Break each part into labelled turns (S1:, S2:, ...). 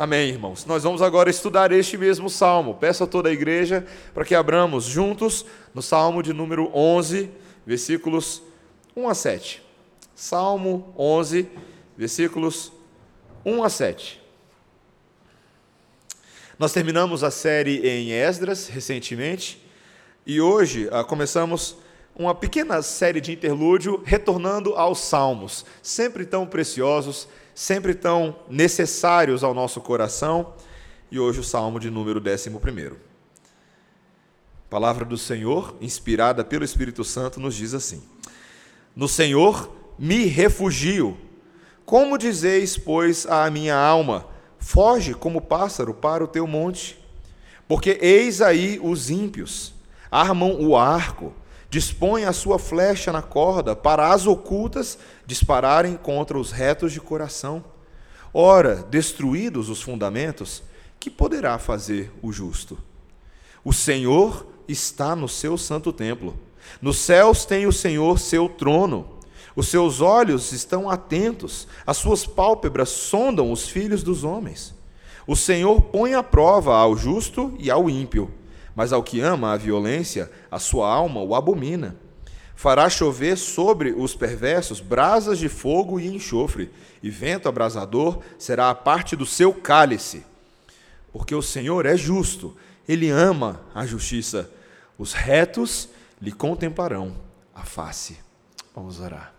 S1: Amém, irmãos. Nós vamos agora estudar este mesmo salmo. Peço a toda a igreja para que abramos juntos no salmo de número 11, versículos 1 a 7. Salmo 11, versículos 1 a 7. Nós terminamos a série em Esdras recentemente e hoje ah, começamos uma pequena série de interlúdio retornando aos salmos, sempre tão preciosos sempre tão necessários ao nosso coração, e hoje o salmo de número 11. palavra do Senhor, inspirada pelo Espírito Santo, nos diz assim: No Senhor me refugio. Como dizeis, pois, à minha alma: Foge como pássaro para o teu monte. Porque eis aí os ímpios, armam o arco, dispõe a sua flecha na corda para as ocultas dispararem contra os retos de coração. Ora, destruídos os fundamentos, que poderá fazer o justo? O Senhor está no seu santo templo. Nos céus tem o Senhor seu trono. Os seus olhos estão atentos, as suas pálpebras sondam os filhos dos homens. O Senhor põe à prova ao justo e ao ímpio mas ao que ama a violência, a sua alma o abomina. Fará chover sobre os perversos brasas de fogo e enxofre, e vento abrasador será a parte do seu cálice. Porque o Senhor é justo, ele ama a justiça. Os retos lhe contemplarão a face. Vamos orar.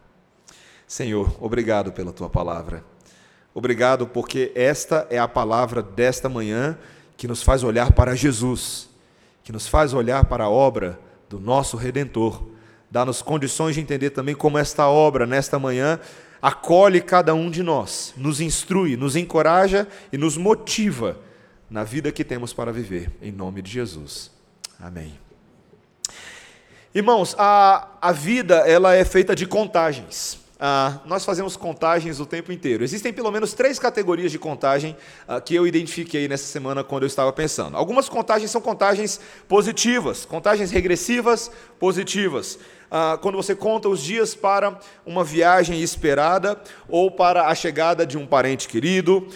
S1: Senhor, obrigado pela tua palavra. Obrigado porque esta é a palavra desta manhã que nos faz olhar para Jesus que nos faz olhar para a obra do nosso Redentor, dá-nos condições de entender também como esta obra, nesta manhã, acolhe cada um de nós, nos instrui, nos encoraja e nos motiva na vida que temos para viver, em nome de Jesus. Amém. Irmãos, a, a vida ela é feita de contagens. Ah, nós fazemos contagens o tempo inteiro. Existem pelo menos três categorias de contagem ah, que eu identifiquei nessa semana quando eu estava pensando. Algumas contagens são contagens positivas, contagens regressivas positivas. Ah, quando você conta os dias para uma viagem esperada ou para a chegada de um parente querido,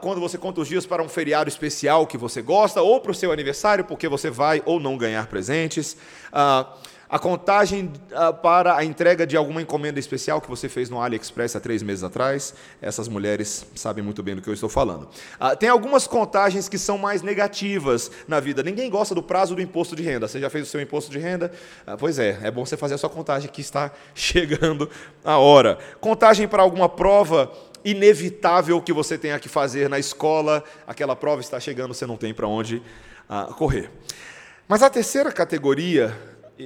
S1: quando você conta os dias para um feriado especial que você gosta ou para o seu aniversário, porque você vai ou não ganhar presentes. Ah, a contagem uh, para a entrega de alguma encomenda especial que você fez no AliExpress há três meses atrás. Essas mulheres sabem muito bem do que eu estou falando. Uh, tem algumas contagens que são mais negativas na vida. Ninguém gosta do prazo do imposto de renda. Você já fez o seu imposto de renda? Uh, pois é, é bom você fazer a sua contagem que está chegando a hora. Contagem para alguma prova inevitável que você tenha que fazer na escola. Aquela prova está chegando, você não tem para onde correr. Mas a terceira categoria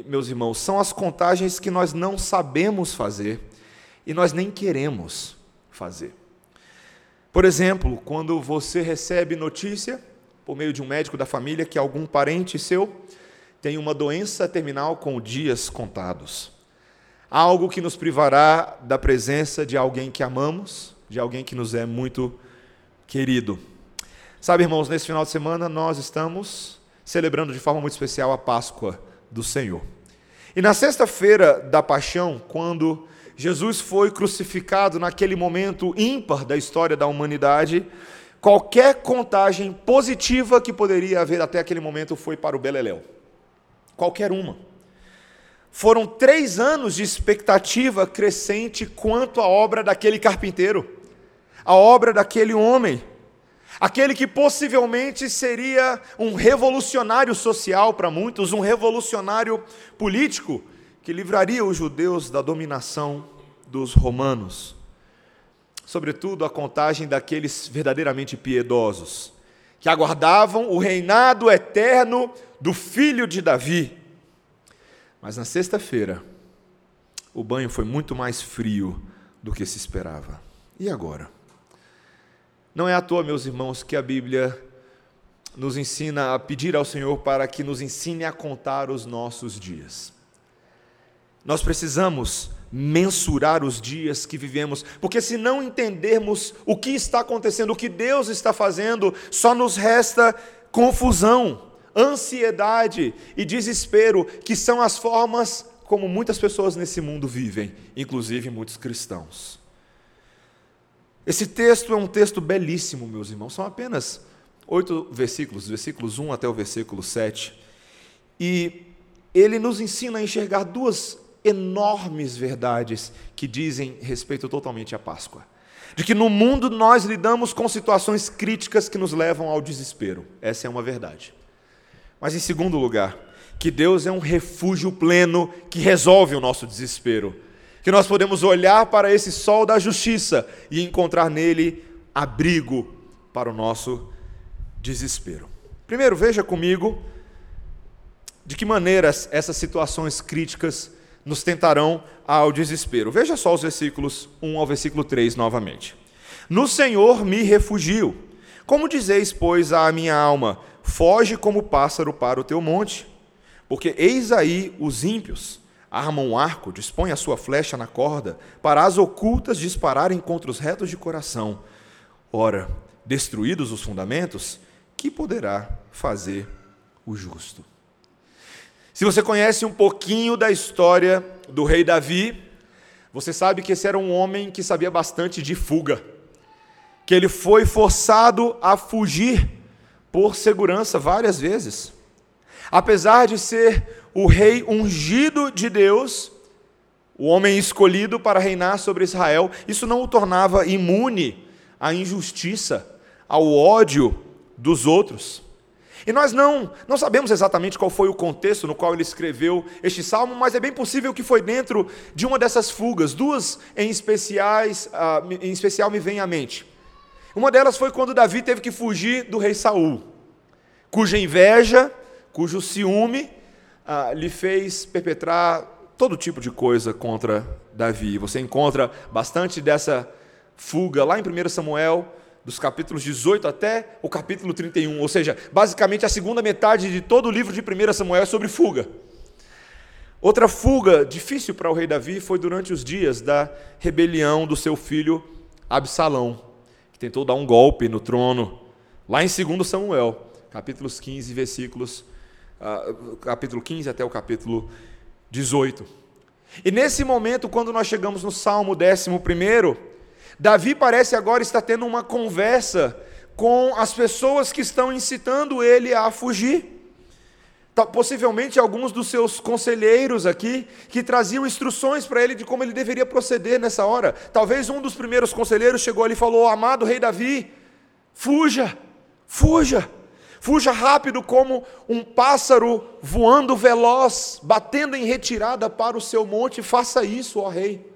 S1: meus irmãos, são as contagens que nós não sabemos fazer e nós nem queremos fazer. Por exemplo, quando você recebe notícia, por meio de um médico da família, que algum parente seu tem uma doença terminal com dias contados. Algo que nos privará da presença de alguém que amamos, de alguém que nos é muito querido. Sabe, irmãos, nesse final de semana nós estamos celebrando de forma muito especial a Páscoa do Senhor. E na sexta-feira da paixão, quando Jesus foi crucificado naquele momento ímpar da história da humanidade, qualquer contagem positiva que poderia haver até aquele momento foi para o Beleléu. Qualquer uma. Foram três anos de expectativa crescente quanto à obra daquele carpinteiro, a obra daquele homem Aquele que possivelmente seria um revolucionário social para muitos, um revolucionário político, que livraria os judeus da dominação dos romanos. Sobretudo a contagem daqueles verdadeiramente piedosos, que aguardavam o reinado eterno do filho de Davi. Mas na sexta-feira, o banho foi muito mais frio do que se esperava. E agora? Não é à toa, meus irmãos, que a Bíblia nos ensina a pedir ao Senhor para que nos ensine a contar os nossos dias. Nós precisamos mensurar os dias que vivemos, porque se não entendermos o que está acontecendo, o que Deus está fazendo, só nos resta confusão, ansiedade e desespero, que são as formas como muitas pessoas nesse mundo vivem, inclusive muitos cristãos. Esse texto é um texto belíssimo, meus irmãos, são apenas oito versículos, versículos 1 até o versículo 7. E ele nos ensina a enxergar duas enormes verdades que dizem respeito totalmente à Páscoa. De que no mundo nós lidamos com situações críticas que nos levam ao desespero. Essa é uma verdade. Mas em segundo lugar, que Deus é um refúgio pleno que resolve o nosso desespero. Que nós podemos olhar para esse sol da justiça e encontrar nele abrigo para o nosso desespero. Primeiro, veja comigo de que maneiras essas situações críticas nos tentarão ao desespero. Veja só os versículos 1 ao versículo 3 novamente. No Senhor me refugio. Como dizeis, pois, à minha alma: foge como pássaro para o teu monte? Porque eis aí os ímpios armam um arco, dispõem a sua flecha na corda, para as ocultas dispararem contra os retos de coração. Ora, destruídos os fundamentos, que poderá fazer o justo? Se você conhece um pouquinho da história do rei Davi, você sabe que esse era um homem que sabia bastante de fuga, que ele foi forçado a fugir por segurança várias vezes. Apesar de ser o rei ungido de Deus, o homem escolhido para reinar sobre Israel, isso não o tornava imune à injustiça, ao ódio dos outros. E nós não, não sabemos exatamente qual foi o contexto no qual ele escreveu este salmo, mas é bem possível que foi dentro de uma dessas fugas. Duas em, especiais, uh, em especial me vêm à mente. Uma delas foi quando Davi teve que fugir do rei Saul, cuja inveja, cujo ciúme uh, lhe fez perpetrar todo tipo de coisa contra Davi. Você encontra bastante dessa fuga lá em 1 Samuel dos capítulos 18 até o capítulo 31, ou seja, basicamente a segunda metade de todo o livro de 1 Samuel é sobre fuga. Outra fuga difícil para o rei Davi foi durante os dias da rebelião do seu filho Absalão, que tentou dar um golpe no trono, lá em 2 Samuel, capítulos 15, versículos, uh, capítulo 15 até o capítulo 18. E nesse momento, quando nós chegamos no Salmo 11, Davi parece agora estar tendo uma conversa com as pessoas que estão incitando ele a fugir. Possivelmente alguns dos seus conselheiros aqui, que traziam instruções para ele de como ele deveria proceder nessa hora. Talvez um dos primeiros conselheiros chegou ali e falou: Amado rei Davi, fuja, fuja, fuja rápido como um pássaro voando veloz, batendo em retirada para o seu monte, faça isso, ó rei.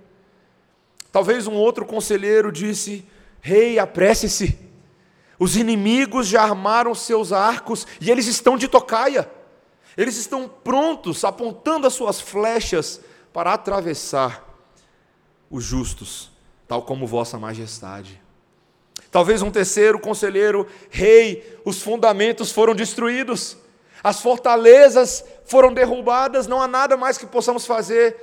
S1: Talvez um outro conselheiro disse: Rei, apresse-se. Os inimigos já armaram seus arcos e eles estão de tocaia. Eles estão prontos, apontando as suas flechas para atravessar os justos, tal como Vossa Majestade. Talvez um terceiro conselheiro, rei, os fundamentos foram destruídos, as fortalezas foram derrubadas, não há nada mais que possamos fazer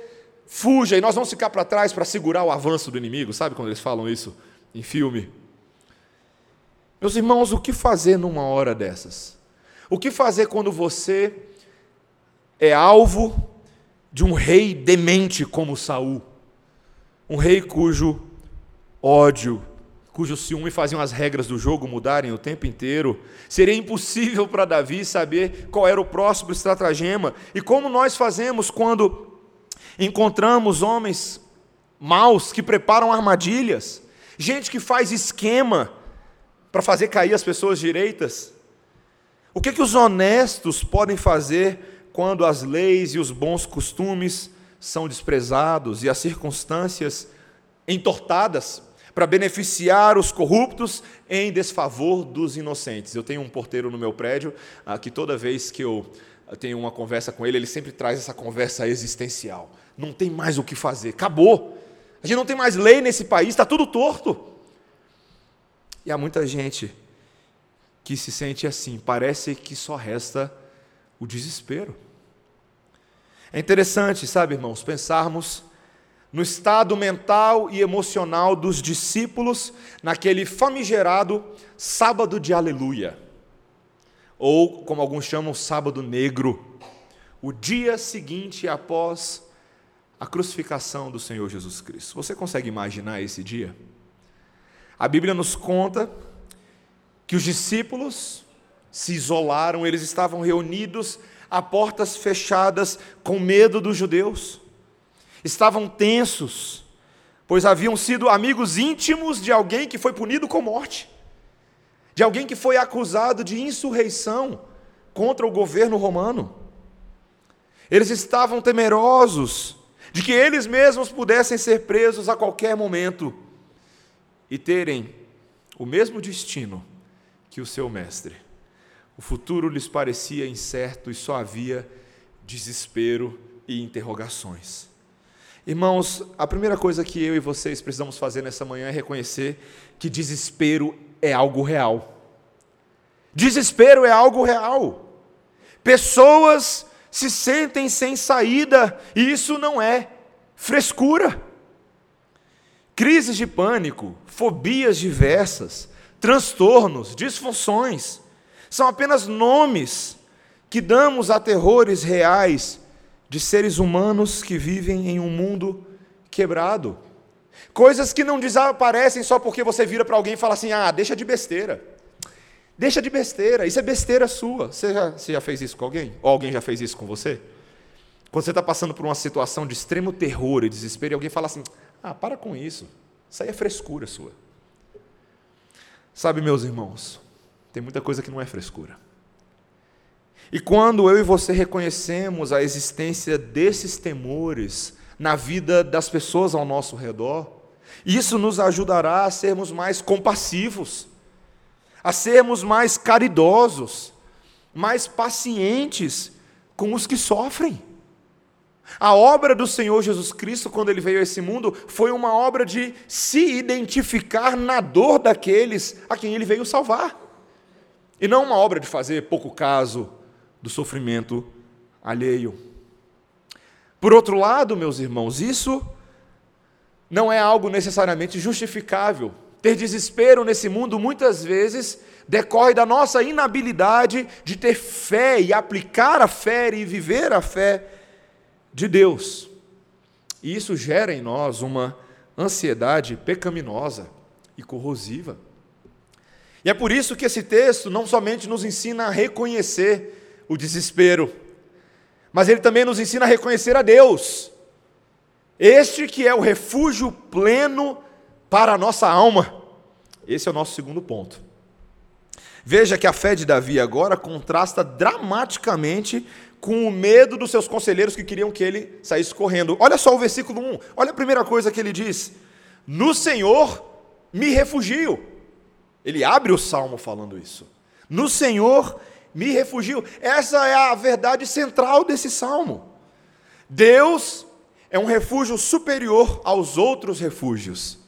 S1: fuja e nós vamos ficar para trás para segurar o avanço do inimigo. Sabe quando eles falam isso em filme? Meus irmãos, o que fazer numa hora dessas? O que fazer quando você é alvo de um rei demente como Saul? Um rei cujo ódio, cujo ciúme faziam as regras do jogo mudarem o tempo inteiro. Seria impossível para Davi saber qual era o próximo estratagema. E como nós fazemos quando encontramos homens maus que preparam armadilhas, gente que faz esquema para fazer cair as pessoas direitas. O que, que os honestos podem fazer quando as leis e os bons costumes são desprezados e as circunstâncias entortadas para beneficiar os corruptos em desfavor dos inocentes? Eu tenho um porteiro no meu prédio ah, que toda vez que eu tenho uma conversa com ele, ele sempre traz essa conversa existencial não tem mais o que fazer, acabou. A gente não tem mais lei nesse país, está tudo torto. E há muita gente que se sente assim, parece que só resta o desespero. É interessante, sabe, irmãos, pensarmos no estado mental e emocional dos discípulos naquele famigerado sábado de aleluia, ou como alguns chamam, sábado negro, o dia seguinte após a crucificação do Senhor Jesus Cristo. Você consegue imaginar esse dia? A Bíblia nos conta que os discípulos se isolaram, eles estavam reunidos a portas fechadas, com medo dos judeus. Estavam tensos, pois haviam sido amigos íntimos de alguém que foi punido com morte, de alguém que foi acusado de insurreição contra o governo romano. Eles estavam temerosos de que eles mesmos pudessem ser presos a qualquer momento e terem o mesmo destino que o seu mestre. O futuro lhes parecia incerto e só havia desespero e interrogações. Irmãos, a primeira coisa que eu e vocês precisamos fazer nessa manhã é reconhecer que desespero é algo real. Desespero é algo real. Pessoas se sentem sem saída e isso não é frescura. Crises de pânico, fobias diversas, transtornos, disfunções, são apenas nomes que damos a terrores reais de seres humanos que vivem em um mundo quebrado. Coisas que não desaparecem só porque você vira para alguém e fala assim: ah, deixa de besteira. Deixa de besteira, isso é besteira sua. Você já, você já fez isso com alguém? Ou alguém já fez isso com você? Quando você está passando por uma situação de extremo terror e desespero, e alguém fala assim: ah, para com isso, isso aí é frescura sua. Sabe, meus irmãos, tem muita coisa que não é frescura. E quando eu e você reconhecemos a existência desses temores na vida das pessoas ao nosso redor, isso nos ajudará a sermos mais compassivos, a sermos mais caridosos, mais pacientes com os que sofrem. A obra do Senhor Jesus Cristo, quando ele veio a esse mundo, foi uma obra de se identificar na dor daqueles a quem ele veio salvar. E não uma obra de fazer pouco caso do sofrimento alheio. Por outro lado, meus irmãos, isso não é algo necessariamente justificável. Ter desespero nesse mundo muitas vezes decorre da nossa inabilidade de ter fé e aplicar a fé e viver a fé de Deus. E isso gera em nós uma ansiedade pecaminosa e corrosiva. E é por isso que esse texto não somente nos ensina a reconhecer o desespero, mas ele também nos ensina a reconhecer a Deus. Este que é o refúgio pleno para a nossa alma. Esse é o nosso segundo ponto. Veja que a fé de Davi agora contrasta dramaticamente com o medo dos seus conselheiros que queriam que ele saísse correndo. Olha só o versículo 1. Olha a primeira coisa que ele diz: No Senhor me refugio. Ele abre o salmo falando isso. No Senhor me refugio. Essa é a verdade central desse salmo. Deus é um refúgio superior aos outros refúgios,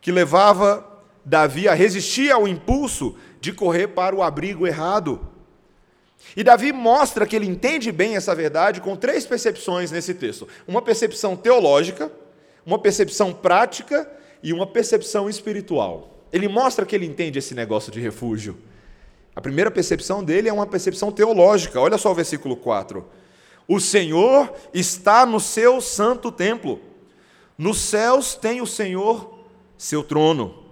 S1: que levava Davi a resistir ao impulso de correr para o abrigo errado. E Davi mostra que ele entende bem essa verdade com três percepções nesse texto: uma percepção teológica, uma percepção prática e uma percepção espiritual. Ele mostra que ele entende esse negócio de refúgio. A primeira percepção dele é uma percepção teológica. Olha só o versículo 4. O Senhor está no seu santo templo. Nos céus tem o Senhor seu trono.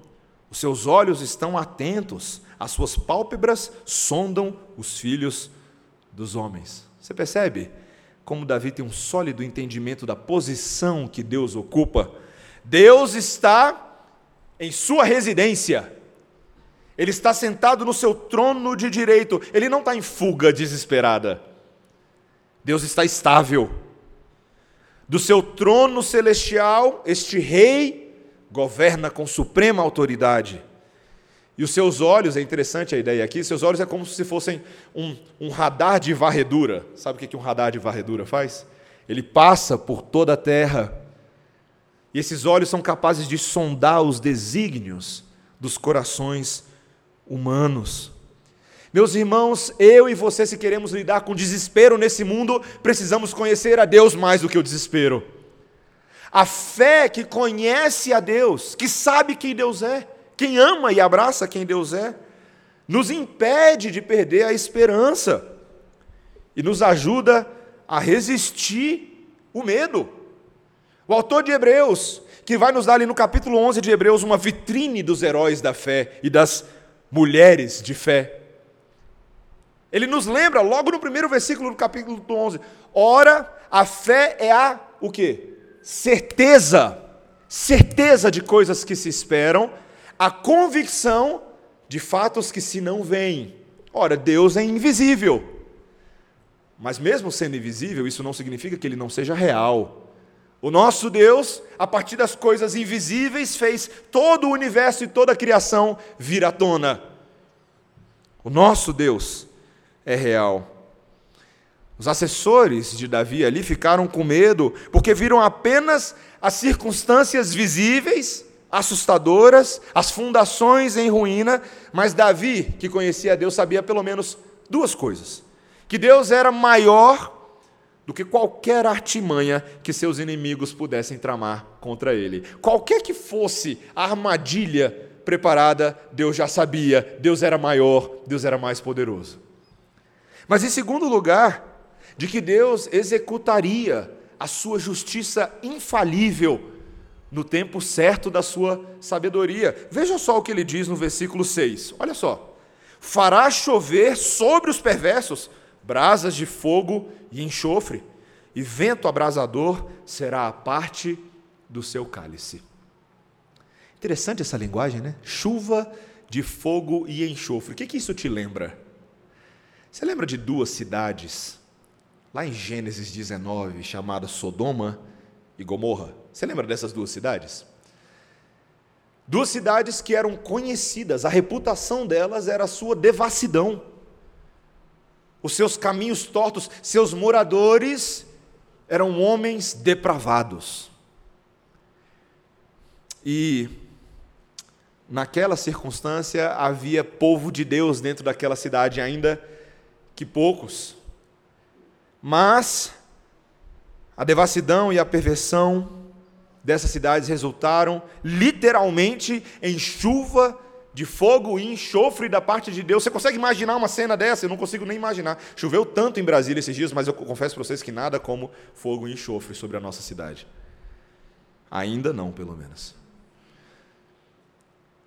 S1: Os seus olhos estão atentos, as suas pálpebras sondam os filhos dos homens. Você percebe como Davi tem um sólido entendimento da posição que Deus ocupa? Deus está em sua residência. Ele está sentado no seu trono de direito. Ele não está em fuga desesperada. Deus está estável. Do seu trono celestial, este rei governa com suprema autoridade. E os seus olhos, é interessante a ideia aqui, seus olhos é como se fossem um, um radar de varredura. Sabe o que um radar de varredura faz? Ele passa por toda a terra e esses olhos são capazes de sondar os desígnios dos corações humanos. Meus irmãos, eu e você, se queremos lidar com desespero nesse mundo, precisamos conhecer a Deus mais do que o desespero. A fé que conhece a Deus, que sabe quem Deus é, quem ama e abraça quem Deus é, nos impede de perder a esperança e nos ajuda a resistir o medo. O autor de Hebreus que vai nos dar ali no capítulo 11 de Hebreus uma vitrine dos heróis da fé e das mulheres de fé. Ele nos lembra logo no primeiro versículo do capítulo 11. Ora, a fé é a o quê? Certeza. Certeza de coisas que se esperam, a convicção de fatos que se não veem. Ora, Deus é invisível. Mas mesmo sendo invisível, isso não significa que ele não seja real. O nosso Deus, a partir das coisas invisíveis, fez todo o universo e toda a criação vir à tona. O nosso Deus é real. Os assessores de Davi ali ficaram com medo, porque viram apenas as circunstâncias visíveis, assustadoras, as fundações em ruína, mas Davi, que conhecia Deus, sabia pelo menos duas coisas: que Deus era maior do que qualquer artimanha que seus inimigos pudessem tramar contra ele. Qualquer que fosse a armadilha preparada, Deus já sabia, Deus era maior, Deus era mais poderoso. Mas em segundo lugar, de que Deus executaria a sua justiça infalível no tempo certo da sua sabedoria. Veja só o que ele diz no versículo 6. Olha só. Fará chover sobre os perversos brasas de fogo e enxofre, e vento abrasador será a parte do seu cálice. Interessante essa linguagem, né? Chuva de fogo e enxofre. O que, que isso te lembra? Você lembra de duas cidades, lá em Gênesis 19, chamadas Sodoma e Gomorra? Você lembra dessas duas cidades? Duas cidades que eram conhecidas, a reputação delas era a sua devassidão. Os seus caminhos tortos, seus moradores eram homens depravados. E naquela circunstância havia povo de Deus dentro daquela cidade ainda que poucos. Mas a devassidão e a perversão dessas cidades resultaram literalmente em chuva de fogo e enxofre da parte de Deus. Você consegue imaginar uma cena dessa? Eu não consigo nem imaginar. Choveu tanto em Brasília esses dias, mas eu confesso para vocês que nada como fogo e enxofre sobre a nossa cidade. Ainda não, pelo menos.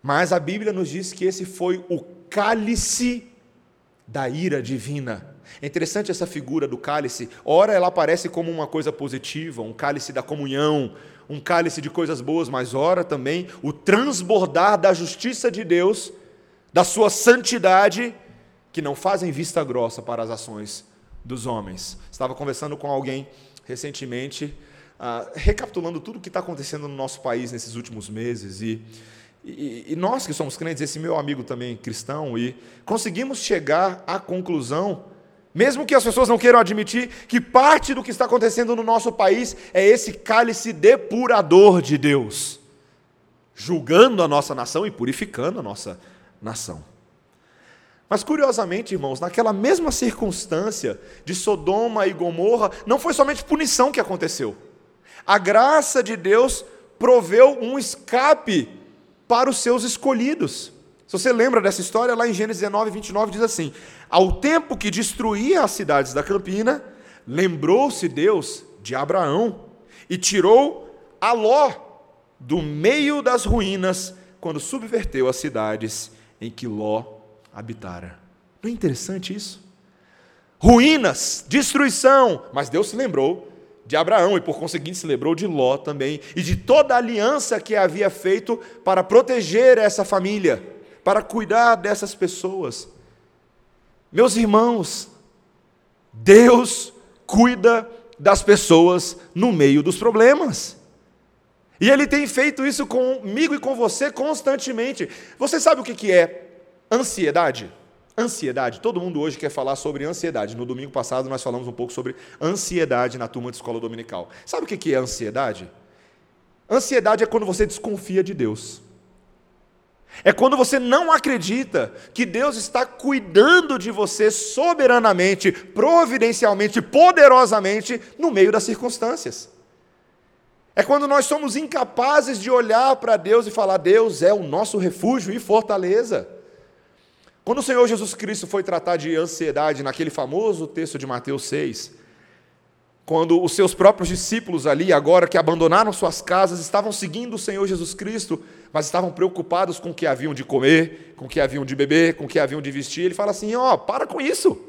S1: Mas a Bíblia nos diz que esse foi o cálice da ira divina. É interessante essa figura do cálice. Ora, ela aparece como uma coisa positiva, um cálice da comunhão, um cálice de coisas boas, mas ora também o transbordar da justiça de Deus, da sua santidade, que não fazem vista grossa para as ações dos homens. Estava conversando com alguém recentemente, uh, recapitulando tudo o que está acontecendo no nosso país nesses últimos meses e e, nós que somos crentes, esse meu amigo também cristão, e conseguimos chegar à conclusão, mesmo que as pessoas não queiram admitir, que parte do que está acontecendo no nosso país é esse cálice depurador de Deus, julgando a nossa nação e purificando a nossa nação. Mas curiosamente, irmãos, naquela mesma circunstância de Sodoma e Gomorra, não foi somente punição que aconteceu. A graça de Deus proveu um escape para os seus escolhidos. Se você lembra dessa história, lá em Gênesis 19, 29, diz assim: Ao tempo que destruía as cidades da campina, lembrou-se Deus de Abraão e tirou a Ló do meio das ruínas, quando subverteu as cidades em que Ló habitara. Não é interessante isso? Ruínas, destruição, mas Deus se lembrou de Abraão e, por conseguinte, se lembrou de Ló também e de toda a aliança que havia feito para proteger essa família, para cuidar dessas pessoas. Meus irmãos, Deus cuida das pessoas no meio dos problemas. E Ele tem feito isso comigo e com você constantemente. Você sabe o que é ansiedade? Ansiedade. Todo mundo hoje quer falar sobre ansiedade. No domingo passado nós falamos um pouco sobre ansiedade na turma de escola dominical. Sabe o que é ansiedade? Ansiedade é quando você desconfia de Deus. É quando você não acredita que Deus está cuidando de você soberanamente, providencialmente, poderosamente no meio das circunstâncias. É quando nós somos incapazes de olhar para Deus e falar: Deus é o nosso refúgio e fortaleza. Quando o Senhor Jesus Cristo foi tratar de ansiedade naquele famoso texto de Mateus 6, quando os seus próprios discípulos ali, agora que abandonaram suas casas, estavam seguindo o Senhor Jesus Cristo, mas estavam preocupados com o que haviam de comer, com o que haviam de beber, com o que haviam de vestir. Ele fala assim: ó, oh, para com isso.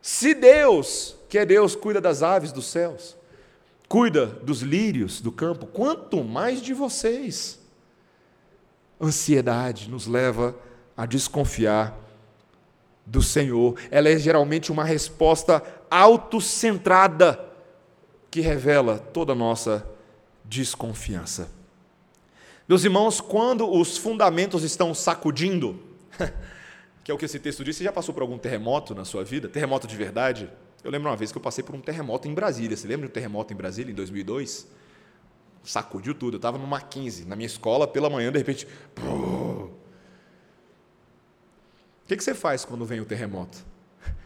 S1: Se Deus, que é Deus, cuida das aves dos céus, cuida dos lírios do campo, quanto mais de vocês. Ansiedade nos leva a desconfiar do Senhor. Ela é geralmente uma resposta autocentrada que revela toda a nossa desconfiança. Meus irmãos, quando os fundamentos estão sacudindo, que é o que esse texto diz, você já passou por algum terremoto na sua vida? Terremoto de verdade? Eu lembro uma vez que eu passei por um terremoto em Brasília. Você lembra de um terremoto em Brasília em 2002? Sacudiu tudo. Eu estava numa 15, na minha escola, pela manhã, de repente. O que, que você faz quando vem o terremoto?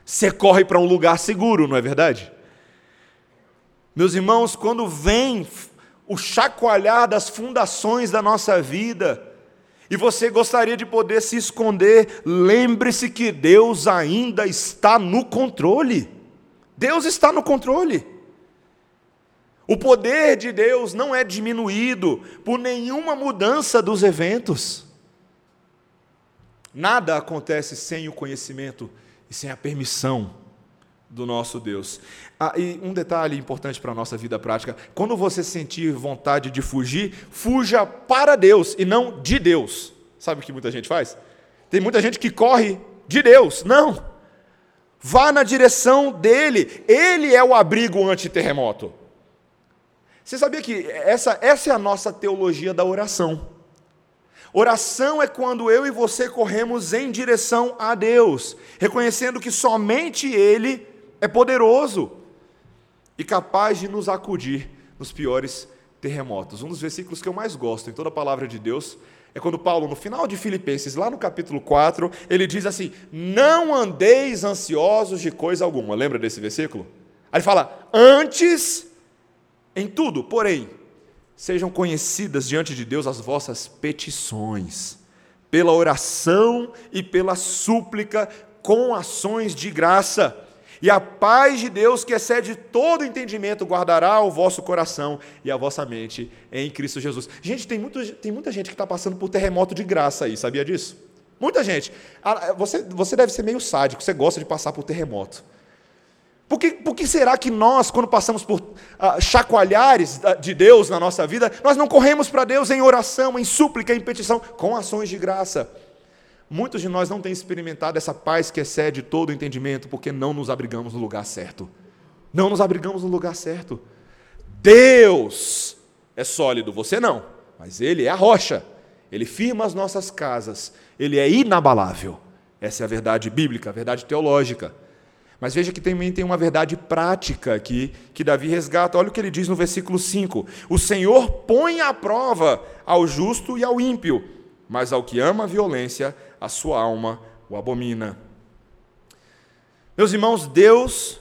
S1: Você corre para um lugar seguro, não é verdade? Meus irmãos, quando vem o chacoalhar das fundações da nossa vida, e você gostaria de poder se esconder, lembre-se que Deus ainda está no controle. Deus está no controle. O poder de Deus não é diminuído por nenhuma mudança dos eventos. Nada acontece sem o conhecimento e sem a permissão do nosso Deus. Ah, e um detalhe importante para a nossa vida prática: quando você sentir vontade de fugir, fuja para Deus e não de Deus. Sabe o que muita gente faz? Tem muita gente que corre de Deus. Não. Vá na direção dele. Ele é o abrigo anti-terremoto. Você sabia que essa, essa é a nossa teologia da oração? Oração é quando eu e você corremos em direção a Deus, reconhecendo que somente Ele é poderoso e capaz de nos acudir nos piores terremotos. Um dos versículos que eu mais gosto em toda a palavra de Deus é quando Paulo, no final de Filipenses, lá no capítulo 4, ele diz assim: Não andeis ansiosos de coisa alguma. Lembra desse versículo? Aí ele fala: Antes, em tudo, porém, sejam conhecidas diante de Deus as vossas petições, pela oração e pela súplica, com ações de graça e a paz de Deus, que excede todo entendimento, guardará o vosso coração e a vossa mente em Cristo Jesus. Gente, tem, muito, tem muita gente que está passando por terremoto de graça aí, sabia disso? Muita gente. Ah, você, você deve ser meio sádico, você gosta de passar por terremoto. Por que, por que será que nós, quando passamos por uh, chacoalhares de Deus na nossa vida, nós não corremos para Deus em oração, em súplica, em petição, com ações de graça? Muitos de nós não têm experimentado essa paz que excede todo o entendimento, porque não nos abrigamos no lugar certo. Não nos abrigamos no lugar certo. Deus é sólido, você não, mas Ele é a rocha. Ele firma as nossas casas. Ele é inabalável. Essa é a verdade bíblica, a verdade teológica. Mas veja que também tem uma verdade prática aqui que Davi resgata. Olha o que ele diz no versículo 5: O Senhor põe à prova ao justo e ao ímpio, mas ao que ama a violência, a sua alma o abomina. Meus irmãos, Deus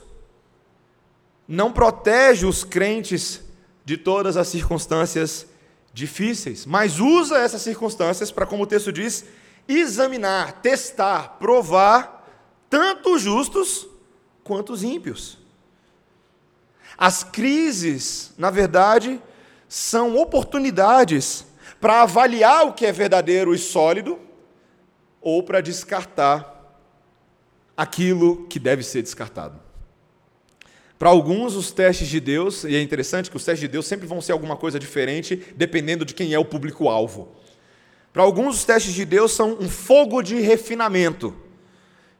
S1: não protege os crentes de todas as circunstâncias difíceis, mas usa essas circunstâncias para, como o texto diz, examinar, testar, provar tanto os justos quanto os ímpios. As crises, na verdade, são oportunidades para avaliar o que é verdadeiro e sólido ou para descartar aquilo que deve ser descartado. Para alguns, os testes de Deus, e é interessante que os testes de Deus sempre vão ser alguma coisa diferente, dependendo de quem é o público-alvo. Para alguns, os testes de Deus são um fogo de refinamento,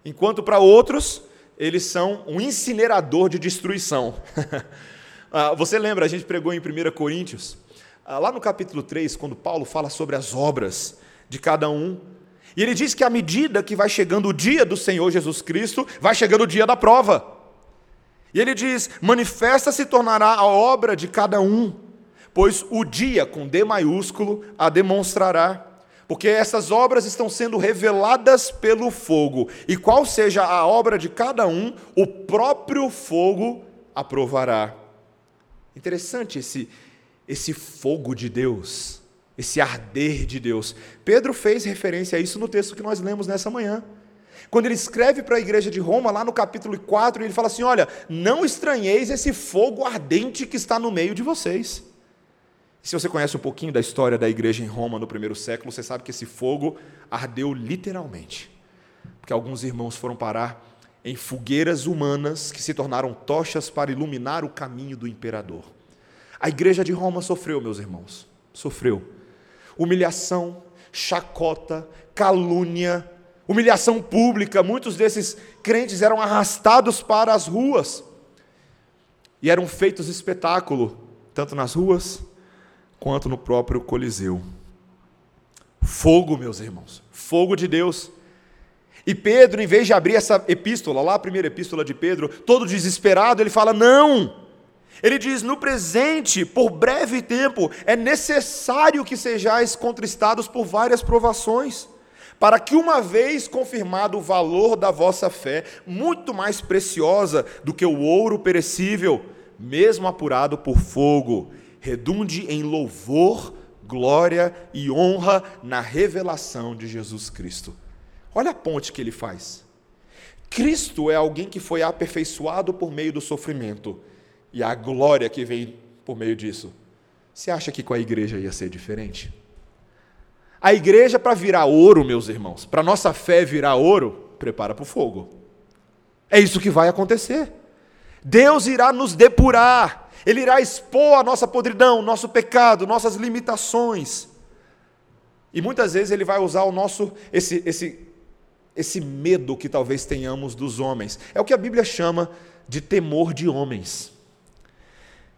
S1: enquanto para outros, eles são um incinerador de destruição. Ah, você lembra, a gente pregou em 1 Coríntios, ah, lá no capítulo 3, quando Paulo fala sobre as obras de cada um, e ele diz que à medida que vai chegando o dia do Senhor Jesus Cristo, vai chegando o dia da prova. E ele diz: manifesta se tornará a obra de cada um, pois o dia, com D maiúsculo, a demonstrará. Porque essas obras estão sendo reveladas pelo fogo, e qual seja a obra de cada um, o próprio fogo aprovará. Interessante esse, esse fogo de Deus esse arder de Deus. Pedro fez referência a isso no texto que nós lemos nessa manhã. Quando ele escreve para a igreja de Roma, lá no capítulo 4, ele fala assim: Olha, não estranheis esse fogo ardente que está no meio de vocês. Se você conhece um pouquinho da história da igreja em Roma no primeiro século, você sabe que esse fogo ardeu literalmente. Porque alguns irmãos foram parar em fogueiras humanas que se tornaram tochas para iluminar o caminho do imperador. A igreja de Roma sofreu, meus irmãos, sofreu. Humilhação, chacota, calúnia, humilhação pública. Muitos desses crentes eram arrastados para as ruas e eram feitos espetáculo, tanto nas ruas quanto no próprio Coliseu. Fogo, meus irmãos, fogo de Deus. E Pedro, em vez de abrir essa epístola, lá a primeira epístola de Pedro, todo desesperado, ele fala: não. Ele diz: no presente, por breve tempo, é necessário que sejais contristados por várias provações, para que, uma vez confirmado o valor da vossa fé, muito mais preciosa do que o ouro perecível, mesmo apurado por fogo, redunde em louvor, glória e honra na revelação de Jesus Cristo. Olha a ponte que ele faz. Cristo é alguém que foi aperfeiçoado por meio do sofrimento e a glória que vem por meio disso. Você acha que com a igreja ia ser diferente? A igreja, para virar ouro, meus irmãos, para nossa fé virar ouro, prepara para o fogo. É isso que vai acontecer. Deus irá nos depurar, Ele irá expor a nossa podridão, nosso pecado, nossas limitações. E muitas vezes Ele vai usar o nosso, esse, esse, esse medo que talvez tenhamos dos homens. É o que a Bíblia chama de temor de homens.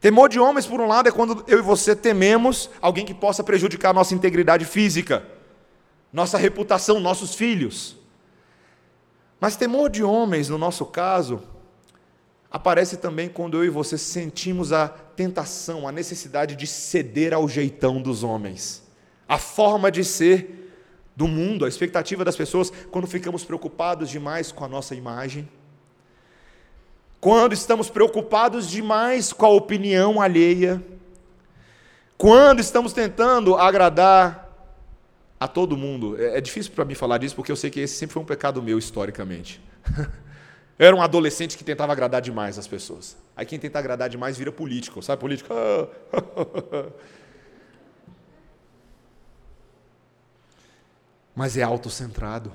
S1: Temor de homens, por um lado, é quando eu e você tememos alguém que possa prejudicar nossa integridade física, nossa reputação, nossos filhos. Mas temor de homens, no nosso caso, aparece também quando eu e você sentimos a tentação, a necessidade de ceder ao jeitão dos homens, a forma de ser do mundo, a expectativa das pessoas, quando ficamos preocupados demais com a nossa imagem quando estamos preocupados demais com a opinião alheia, quando estamos tentando agradar a todo mundo. É, é difícil para mim falar disso porque eu sei que esse sempre foi um pecado meu historicamente. Era um adolescente que tentava agradar demais as pessoas. Aí quem tenta agradar demais vira político, sabe político? Mas é autocentrado,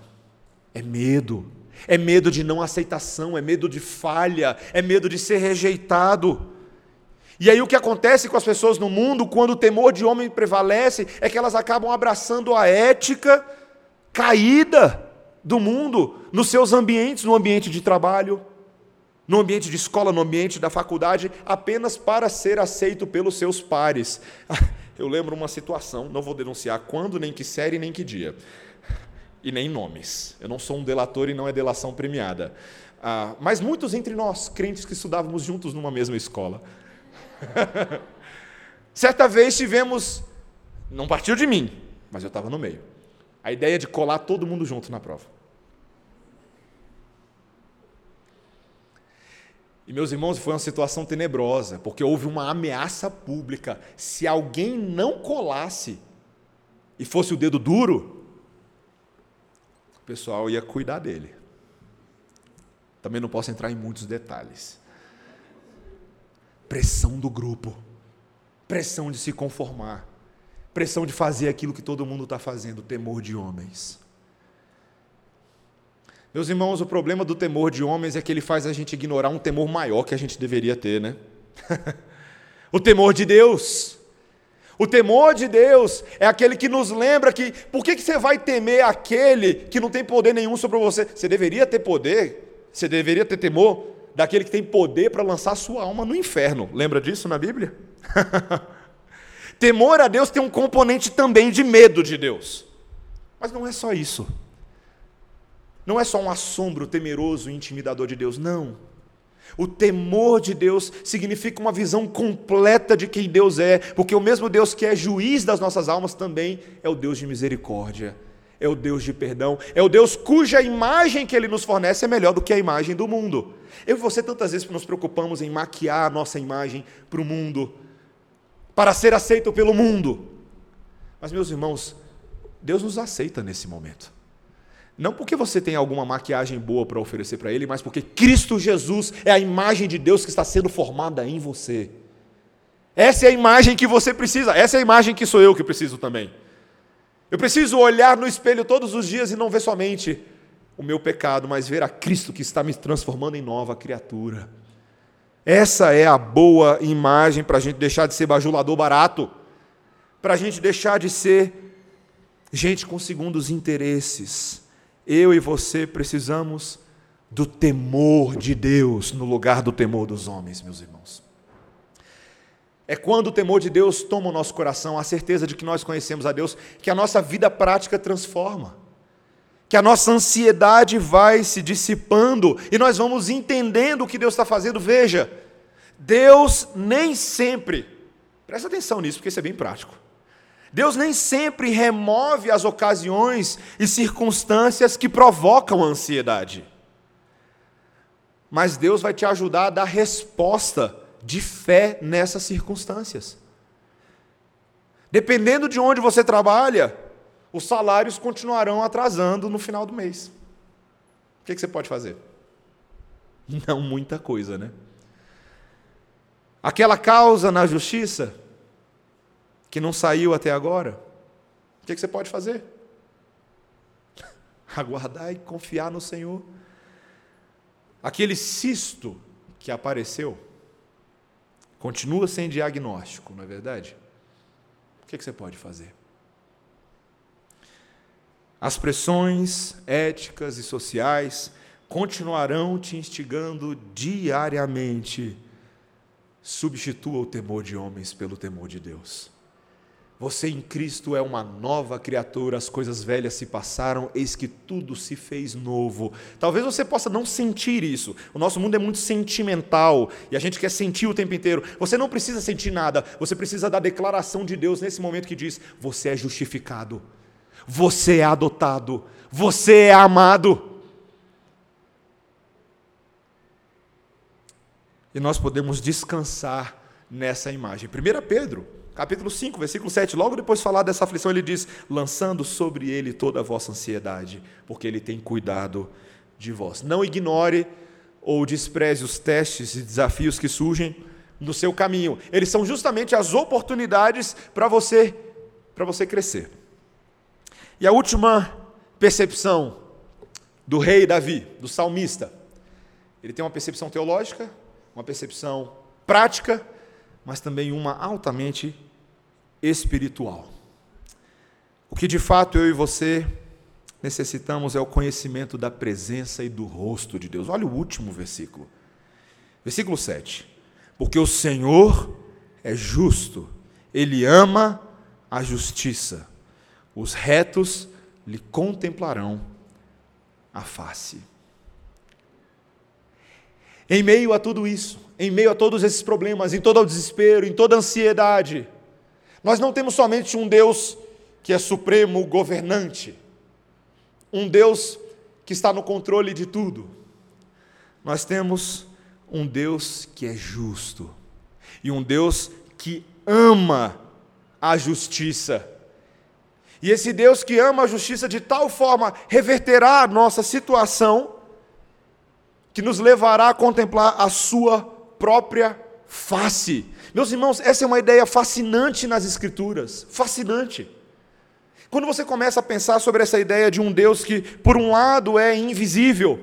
S1: é medo, é medo de não aceitação, é medo de falha, é medo de ser rejeitado. E aí o que acontece com as pessoas no mundo, quando o temor de homem prevalece, é que elas acabam abraçando a ética caída do mundo nos seus ambientes, no ambiente de trabalho, no ambiente de escola, no ambiente da faculdade, apenas para ser aceito pelos seus pares. Eu lembro uma situação, não vou denunciar quando, nem que série, nem que dia e nem nomes. Eu não sou um delator e não é delação premiada. Ah, mas muitos entre nós, crentes que estudávamos juntos numa mesma escola. Certa vez tivemos, não partiu de mim, mas eu estava no meio, a ideia de colar todo mundo junto na prova. E meus irmãos, foi uma situação tenebrosa, porque houve uma ameaça pública. Se alguém não colasse e fosse o dedo duro, o pessoal ia cuidar dele. Também não posso entrar em muitos detalhes. Pressão do grupo, pressão de se conformar, pressão de fazer aquilo que todo mundo está fazendo, temor de homens. Meus irmãos, o problema do temor de homens é que ele faz a gente ignorar um temor maior que a gente deveria ter, né? o temor de Deus. O temor de Deus é aquele que nos lembra que por que, que você vai temer aquele que não tem poder nenhum sobre você? Você deveria ter poder, você deveria ter temor daquele que tem poder para lançar sua alma no inferno. Lembra disso na Bíblia? temor a Deus tem um componente também de medo de Deus. Mas não é só isso. Não é só um assombro temeroso e intimidador de Deus, não. O temor de Deus significa uma visão completa de quem Deus é, porque o mesmo Deus que é juiz das nossas almas também é o Deus de misericórdia, é o Deus de perdão, é o Deus cuja imagem que ele nos fornece é melhor do que a imagem do mundo. Eu e você tantas vezes nos preocupamos em maquiar a nossa imagem para o mundo, para ser aceito pelo mundo. Mas, meus irmãos, Deus nos aceita nesse momento. Não porque você tem alguma maquiagem boa para oferecer para ele, mas porque Cristo Jesus é a imagem de Deus que está sendo formada em você. Essa é a imagem que você precisa, essa é a imagem que sou eu que preciso também. Eu preciso olhar no espelho todos os dias e não ver somente o meu pecado, mas ver a Cristo que está me transformando em nova criatura. Essa é a boa imagem para a gente deixar de ser bajulador barato, para a gente deixar de ser gente com segundos interesses. Eu e você precisamos do temor de Deus no lugar do temor dos homens, meus irmãos. É quando o temor de Deus toma o nosso coração, a certeza de que nós conhecemos a Deus, que a nossa vida prática transforma, que a nossa ansiedade vai se dissipando e nós vamos entendendo o que Deus está fazendo. Veja, Deus nem sempre, presta atenção nisso, porque isso é bem prático. Deus nem sempre remove as ocasiões e circunstâncias que provocam a ansiedade. Mas Deus vai te ajudar a dar resposta de fé nessas circunstâncias. Dependendo de onde você trabalha, os salários continuarão atrasando no final do mês. O que, você pode fazer? Não muita coisa, né? Aquela causa na justiça que não saiu até agora, o que você pode fazer? Aguardar e confiar no Senhor. Aquele cisto que apareceu, Continua sem diagnóstico, não é verdade? O que, você pode fazer? As pressões éticas e sociais continuarão te instigando diariamente. Substitua o temor de homens pelo temor de Deus. Você em Cristo é uma nova criatura, as coisas velhas se passaram, eis que tudo se fez novo. Talvez você possa não sentir isso. O nosso mundo é muito sentimental e a gente quer sentir o tempo inteiro. Você não precisa sentir nada, você precisa da declaração de Deus nesse momento que diz: Você é justificado, você é adotado, você é amado. E nós podemos descansar nessa imagem. 1 Pedro capítulo 5, versículo 7, logo depois de falar dessa aflição, ele diz: lançando sobre ele toda a vossa ansiedade, porque ele tem cuidado de vós. Não ignore ou despreze os testes e desafios que surgem no seu caminho. Eles são justamente as oportunidades para você para você crescer. E a última percepção do rei Davi, do salmista, ele tem uma percepção teológica, uma percepção prática, mas também uma altamente espiritual. O que de fato eu e você necessitamos é o conhecimento da presença e do rosto de Deus. Olha o último versículo. Versículo 7. Porque o Senhor é justo, ele ama a justiça. Os retos lhe contemplarão a face. Em meio a tudo isso, em meio a todos esses problemas, em todo o desespero, em toda a ansiedade, nós não temos somente um Deus que é supremo governante, um Deus que está no controle de tudo. Nós temos um Deus que é justo e um Deus que ama a justiça. E esse Deus que ama a justiça de tal forma reverterá a nossa situação que nos levará a contemplar a sua própria face. Meus irmãos, essa é uma ideia fascinante nas Escrituras fascinante. Quando você começa a pensar sobre essa ideia de um Deus que, por um lado, é invisível,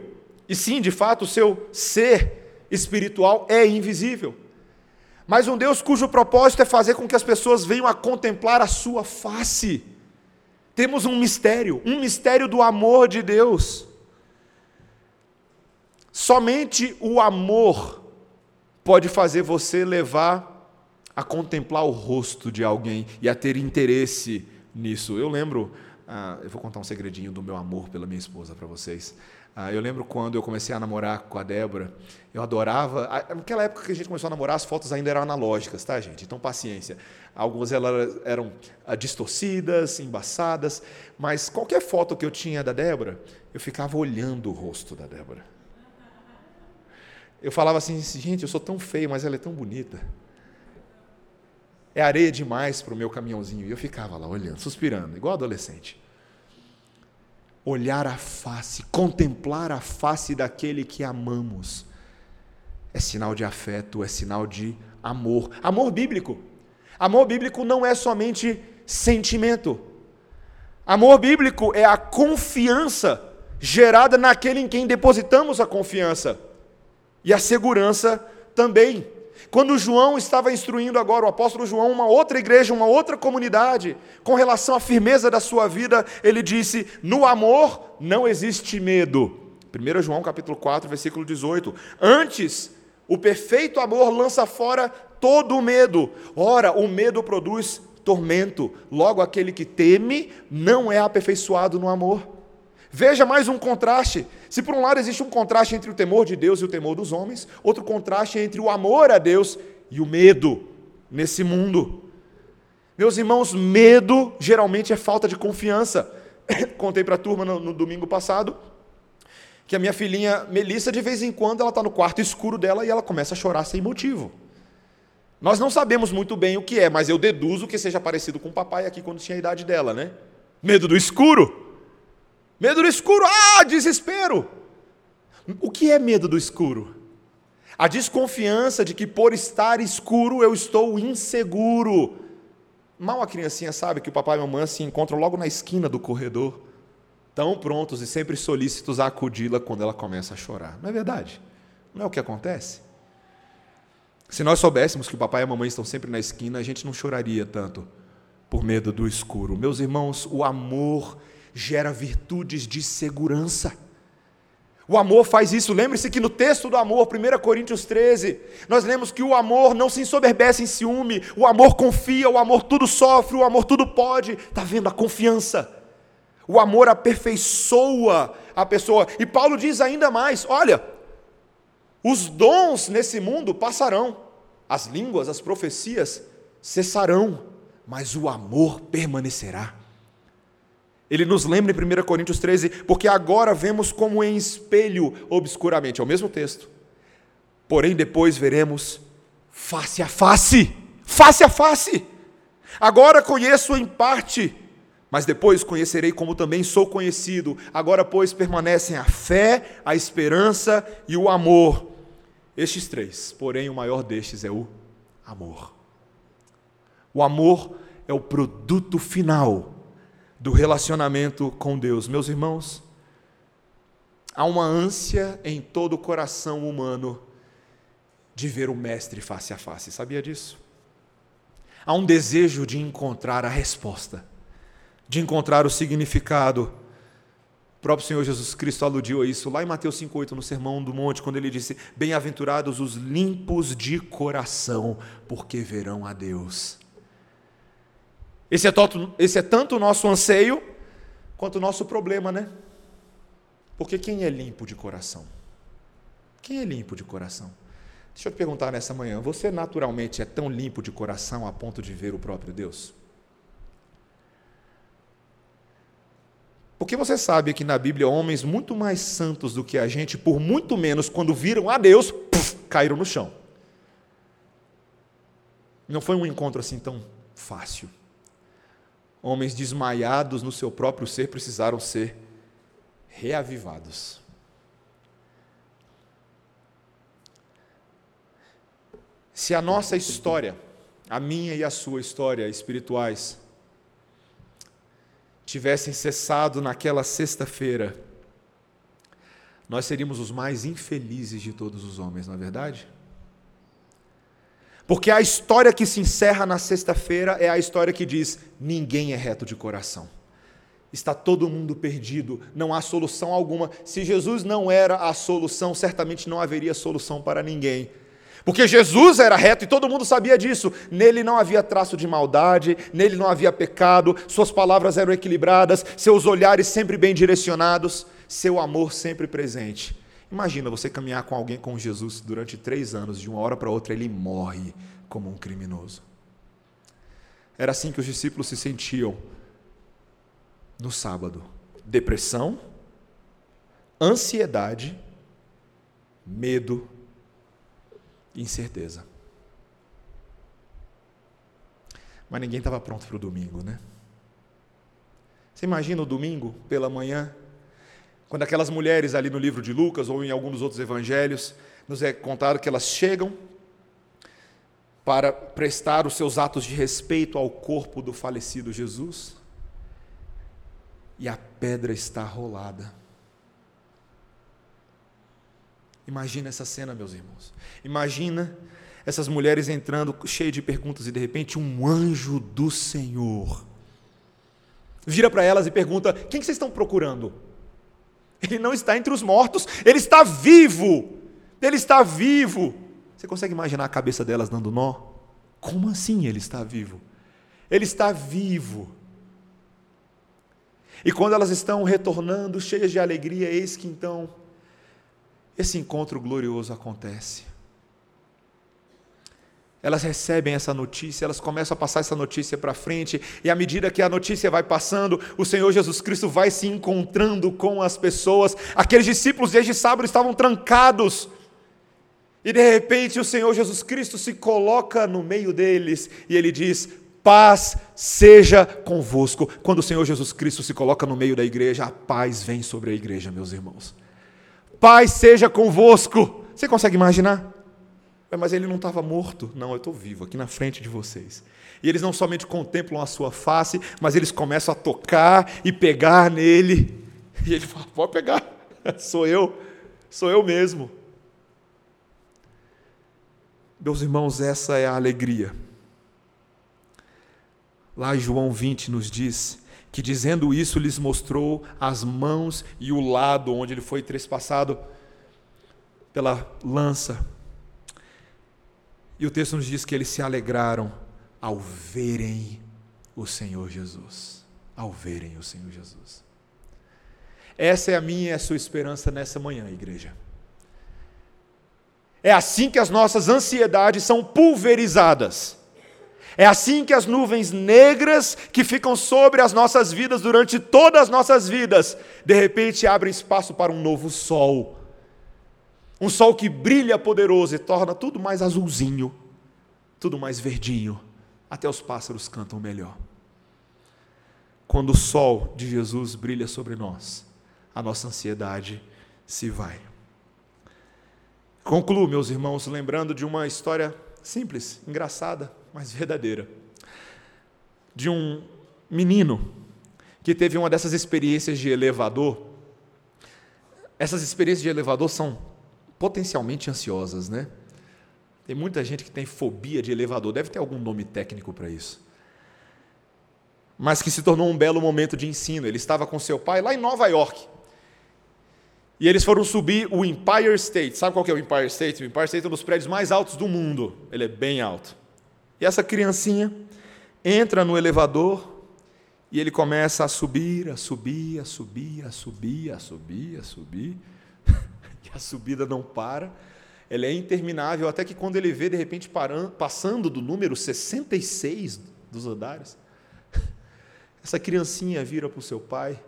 S1: e sim, de fato, o seu ser espiritual é invisível, mas um Deus cujo propósito é fazer com que as pessoas venham a contemplar a sua face. Temos um mistério, um mistério do amor de Deus. Somente o amor pode fazer você levar a contemplar o rosto de alguém e a ter interesse nisso. Eu lembro, ah, eu vou contar um segredinho do meu amor pela minha esposa para vocês. Ah, eu lembro quando eu comecei a namorar com a Débora, eu adorava. Naquela época que a gente começou a namorar, as fotos ainda eram analógicas, tá, gente? Então, paciência. Algumas elas eram ah, distorcidas, embaçadas, mas qualquer foto que eu tinha da Débora, eu ficava olhando o rosto da Débora. Eu falava assim, gente, eu sou tão feio, mas ela é tão bonita. É areia demais para o meu caminhãozinho. E eu ficava lá olhando, suspirando, igual adolescente. Olhar a face, contemplar a face daquele que amamos, é sinal de afeto, é sinal de amor. Amor bíblico. Amor bíblico não é somente sentimento. Amor bíblico é a confiança gerada naquele em quem depositamos a confiança. E a segurança também. Quando João estava instruindo agora, o apóstolo João, uma outra igreja, uma outra comunidade, com relação à firmeza da sua vida, ele disse: No amor não existe medo. 1 João capítulo 4, versículo 18. Antes, o perfeito amor lança fora todo o medo. Ora, o medo produz tormento. Logo, aquele que teme não é aperfeiçoado no amor. Veja mais um contraste. Se por um lado existe um contraste entre o temor de Deus e o temor dos homens, outro contraste entre o amor a Deus e o medo nesse mundo. Meus irmãos, medo geralmente é falta de confiança. Contei para a turma no, no, domingo passado que a minha filhinha Melissa, de vez em quando, ela está no quarto escuro dela e ela começa a chorar sem motivo. Nós não sabemos muito bem o que é, mas eu deduzo que seja parecido com o papai aqui quando tinha a idade dela, né? Medo do escuro. Medo do escuro, ah, desespero. O que é medo do escuro? A desconfiança de que por estar escuro eu estou inseguro. Mal a criancinha sabe que o papai e a mamãe se encontram logo na esquina do corredor, tão prontos e sempre solícitos a acudi-la quando ela começa a chorar. Não é verdade? Não é o que acontece? Se nós soubéssemos que o papai e a mamãe estão sempre na esquina, a gente não choraria tanto por medo do escuro. Meus irmãos, o amor gera virtudes de segurança. O amor faz isso. Lembre-se que no texto do amor, 1 Coríntios 13, nós lemos que o amor não se ensoberbece em ciúme, o amor confia, o amor tudo sofre, o amor tudo pode. Está vendo a confiança? O amor aperfeiçoa a pessoa. E Paulo diz ainda mais: olha, os dons nesse mundo passarão, as línguas, as profecias cessarão, mas o amor permanecerá. Ele nos lembra em 1 Coríntios 13, porque agora vemos como em espelho obscuramente, é o mesmo texto. Porém, depois veremos face a face, face a face. Agora conheço em parte, mas depois conhecerei como também sou conhecido. Agora, pois, permanecem a fé, a esperança e o amor. Estes três, porém, o maior destes é o amor. O amor é o produto final do relacionamento com Deus. Meus irmãos, há uma ânsia em todo o coração humano de ver o Mestre face a face, sabia disso? Há um desejo de encontrar a resposta, de encontrar o significado. O próprio Senhor Jesus Cristo aludiu a isso lá em Mateus 5,8, no Sermão do Monte, quando ele disse: Bem-aventurados os limpos de coração, porque verão a Deus. Esse é, tanto, esse é tanto o nosso anseio quanto o nosso problema, né? Porque quem é limpo de coração? Quem é limpo de coração? Deixa eu te perguntar nessa manhã: você naturalmente é tão limpo de coração a ponto de ver o próprio Deus? Porque você sabe que na Bíblia homens muito mais santos do que a gente, por muito menos, quando viram a Deus, puff, caíram no chão. Não foi um encontro assim tão fácil. Homens desmaiados no seu próprio ser precisaram ser reavivados. Se a nossa história, a minha e a sua história espirituais, tivessem cessado naquela sexta-feira, nós seríamos os mais infelizes de todos os homens, não é verdade? Porque a história que se encerra na sexta-feira é a história que diz: ninguém é reto de coração. Está todo mundo perdido, não há solução alguma. Se Jesus não era a solução, certamente não haveria solução para ninguém. Porque Jesus era reto e todo mundo sabia disso. Nele não havia traço de maldade, nele não havia pecado, suas palavras eram equilibradas, seus olhares sempre bem direcionados, seu amor sempre presente. Imagina você caminhar com alguém com Jesus durante três anos, de uma hora para outra ele morre como um criminoso. Era assim que os discípulos se sentiam no sábado: depressão, ansiedade, medo, incerteza. Mas ninguém estava pronto para o domingo, né? Você imagina o domingo pela manhã, Quando aquelas mulheres ali no livro de Lucas ou em algum dos outros evangelhos, nos é contado que elas chegam para prestar os seus atos de respeito ao corpo do falecido Jesus, e a pedra está rolada. Imagina essa cena, meus irmãos. Imagina essas mulheres entrando cheias de perguntas e de repente um anjo do Senhor vira para elas e pergunta: Quem que vocês estão procurando? Ele não está entre os mortos, ele está vivo. Ele está vivo. Você consegue imaginar a cabeça delas dando nó? Como assim ele está vivo? Ele está vivo. E quando elas estão retornando, cheias de alegria, eis que então esse encontro glorioso acontece. Elas recebem essa notícia, elas começam a passar essa notícia para frente, e à medida que a notícia vai passando, o Senhor Jesus Cristo vai se encontrando com as pessoas. Aqueles discípulos desde sábado estavam trancados, e de repente o Senhor Jesus Cristo se coloca no meio deles e ele diz: Paz seja convosco. Quando o Senhor Jesus Cristo se coloca no meio da igreja, a paz vem sobre a igreja, meus irmãos. Paz seja convosco. Você consegue imaginar? Mas ele não estava morto. Não, eu estou vivo aqui na frente de vocês. E eles não somente contemplam a sua face, mas eles começam a tocar e pegar nele. E ele fala: Pode pegar, sou eu, sou eu mesmo. Meus irmãos, essa é a alegria. Lá João 20 nos diz que dizendo isso lhes mostrou as mãos e o lado onde ele foi trespassado pela lança. E o texto nos diz que eles se alegraram ao verem o Senhor Jesus. Ao verem o Senhor Jesus. Essa é a minha e a sua esperança nessa manhã, igreja. É assim que as nossas ansiedades são pulverizadas. É assim que as nuvens negras que ficam sobre as nossas vidas durante todas as nossas vidas, de repente abrem espaço para um novo sol um sol que brilha poderoso e torna tudo mais azulzinho, tudo mais verdinho. Até os pássaros cantam melhor. Quando o sol de Jesus brilha sobre nós, a nossa ansiedade se vai. Concluo, meus irmãos, lembrando de uma história simples, engraçada, mas verdadeira. De um menino que teve uma dessas experiências de elevador. Essas experiências de elevador são potencialmente ansiosas, né? Tem muita gente que tem fobia de elevador, deve ter algum nome técnico para isso. Mas que se tornou um belo momento de ensino. Ele estava com seu pai lá em Nova York. E eles foram subir o Empire State. Sabe qual que é o Empire State? O Empire State é um dos prédios mais altos do mundo. Ele é bem alto. E essa criancinha entra no elevador e ele começa a subir, a subir, a subir, a subir, a subir, a subir a subida não para, ela é interminável, até que quando ele vê, de repente, parando, passando do número 66 dos andares, essa criancinha vira para o seu pai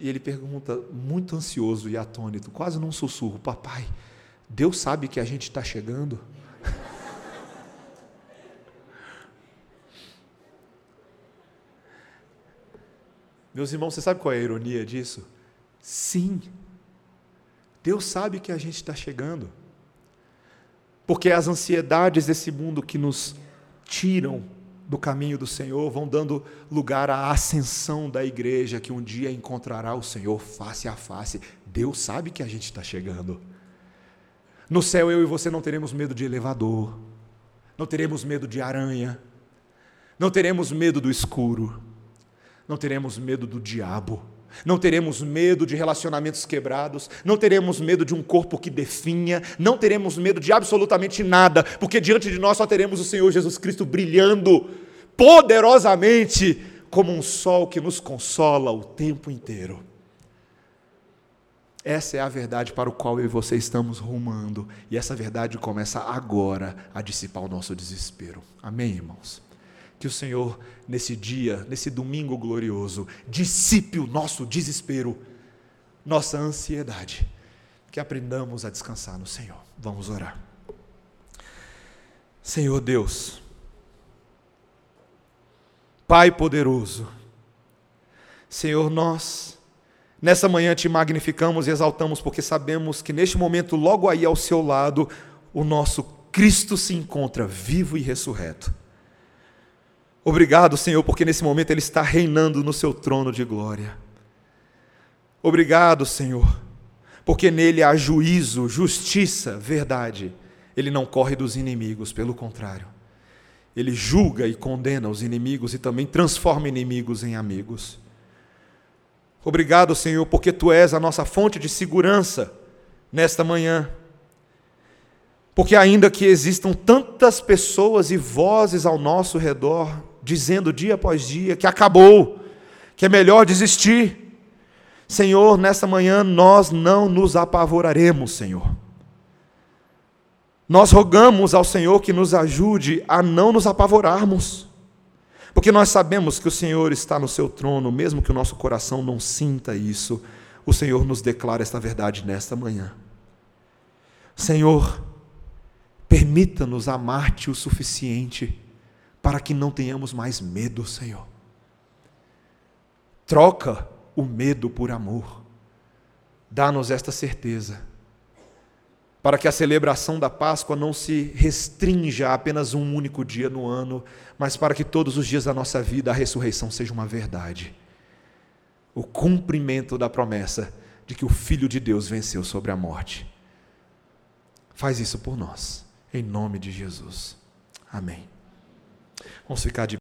S1: e ele pergunta, muito ansioso e atônito, quase num sussurro: Papai, Deus sabe que a gente está chegando? Meus irmãos, você sabe qual é a ironia disso? Sim, Deus sabe que a gente está chegando. Porque as ansiedades desse mundo que nos tiram do caminho do Senhor vão dando lugar à ascensão da igreja que um dia encontrará o Senhor face a face. Deus sabe que a gente está chegando. No céu eu e você não teremos medo de elevador, não teremos medo de aranha, não teremos medo do escuro, não teremos medo do diabo não teremos medo de relacionamentos quebrados, não teremos medo de um corpo que definha, não teremos medo de absolutamente nada, porque diante de nós só teremos o Senhor Jesus Cristo brilhando poderosamente como um sol que nos consola o tempo inteiro. Essa é a verdade para o qual eu e você estamos rumando, e essa verdade começa agora a dissipar o nosso desespero. Amém, irmãos? Que o Senhor, nesse dia, nesse domingo glorioso, dissipe o nosso desespero, nossa ansiedade. Que aprendamos a descansar no Senhor. Vamos orar. Senhor Deus, Pai poderoso, Senhor, nós Nessa manhã te magnificamos e exaltamos, porque sabemos que neste momento, logo aí ao seu lado, o nosso Cristo se encontra vivo e ressurreto. Obrigado, Senhor, porque nesse momento Ele está reinando no seu trono de glória. Obrigado, Senhor, porque nele há juízo, justiça, verdade. Ele não corre dos inimigos, pelo contrário. Ele julga e condena os inimigos e também transforma inimigos em amigos. Obrigado, Senhor, porque tu és a nossa fonte de segurança nesta manhã. Porque, ainda que existam tantas pessoas e vozes ao nosso redor, dizendo dia após dia que acabou, que é melhor desistir, Senhor, nesta manhã nós não nos apavoraremos, Senhor. Nós rogamos ao Senhor que nos ajude a não nos apavorarmos. Porque nós sabemos que o Senhor está no seu trono, mesmo que o nosso coração não sinta isso, o Senhor nos declara esta verdade nesta manhã. Senhor, permita-nos amar-te o suficiente para que não tenhamos mais medo, Senhor. Troca o medo por amor. Dá-nos esta certeza para que a celebração da Páscoa não se restrinja a apenas um único dia no ano, mas para que todos os dias da nossa vida a ressurreição seja uma verdade. O cumprimento da promessa de que o Filho de Deus venceu sobre a morte. Faz isso por nós, em nome de Jesus. Amém. Vamos ficar de